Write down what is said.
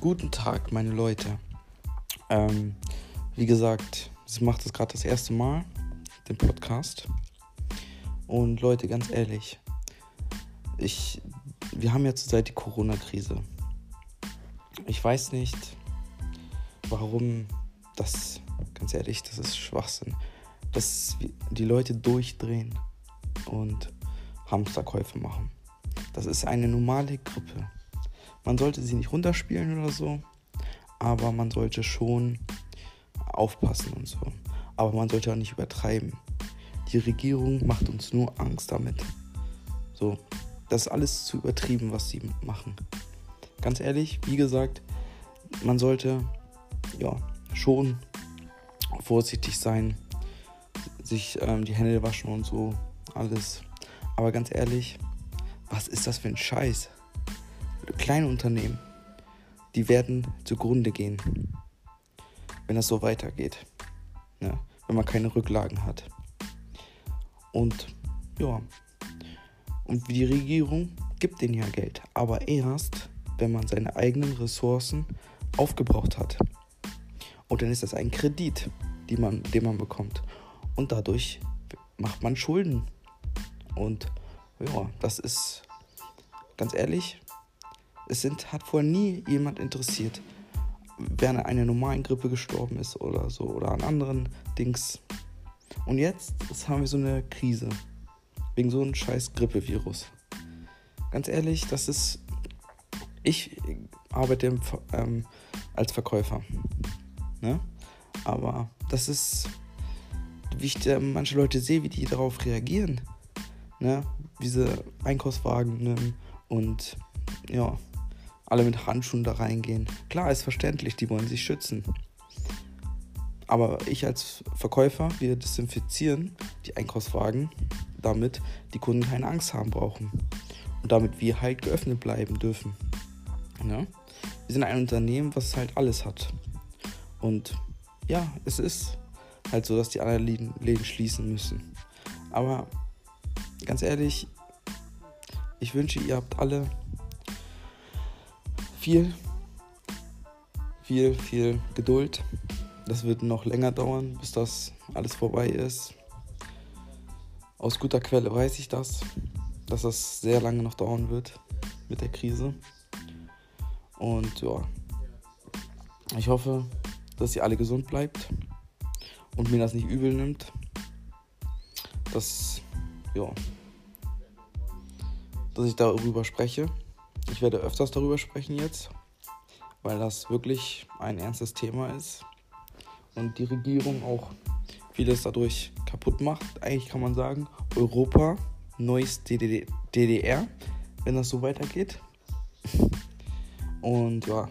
Guten Tag, meine Leute. Ähm, wie gesagt, sie macht das gerade das erste Mal, den Podcast. Und Leute, ganz ehrlich, ich, wir haben ja zurzeit die Corona-Krise. Ich weiß nicht, warum das, ganz ehrlich, das ist Schwachsinn, dass die Leute durchdrehen und Hamsterkäufe machen. Das ist eine normale Grippe. Man sollte sie nicht runterspielen oder so, aber man sollte schon aufpassen und so. Aber man sollte auch nicht übertreiben. Die Regierung macht uns nur Angst damit. So, das ist alles zu übertrieben, was sie machen. Ganz ehrlich, wie gesagt, man sollte ja schon vorsichtig sein, sich ähm, die Hände waschen und so alles. Aber ganz ehrlich, was ist das für ein Scheiß? Kleine Unternehmen, die werden zugrunde gehen, wenn das so weitergeht. Ne? Wenn man keine Rücklagen hat. Und ja, und die Regierung gibt denen ja Geld, aber erst, wenn man seine eigenen Ressourcen aufgebraucht hat. Und dann ist das ein Kredit, die man, den man bekommt. Und dadurch macht man Schulden. Und ja, das ist ganz ehrlich, es sind, hat vorher nie jemand interessiert, wer an einer normalen Grippe gestorben ist oder so oder an anderen Dings. Und jetzt, jetzt haben wir so eine Krise. Wegen so einem scheiß Grippevirus. Ganz ehrlich, das ist. Ich arbeite im, ähm, als Verkäufer. Ne? Aber das ist. Wie ich da manche Leute sehe, wie die darauf reagieren. Ne? Diese Einkaufswagen nehmen und ja, alle mit Handschuhen da reingehen. Klar, ist verständlich, die wollen sich schützen. Aber ich als Verkäufer, wir desinfizieren die Einkaufswagen, damit die Kunden keine Angst haben brauchen. Und damit wir halt geöffnet bleiben dürfen. Ja? Wir sind ein Unternehmen, was halt alles hat. Und ja, es ist halt so, dass die anderen Läden, schließen müssen. Aber ganz ehrlich, ich wünsche, ihr habt alle viel, viel, viel Geduld. Das wird noch länger dauern, bis das alles vorbei ist. Aus guter Quelle weiß ich das, dass das sehr lange noch dauern wird mit der Krise. Und ja, ich hoffe, dass ihr alle gesund bleibt und mir das nicht übel nimmt. Dass, ja, dass ich darüber spreche. Ich werde öfters darüber sprechen jetzt, weil das wirklich ein ernstes Thema ist und die Regierung auch vieles dadurch kaputt macht. Eigentlich kann man sagen, Europa, neues DDR, wenn das so weitergeht. Und ja,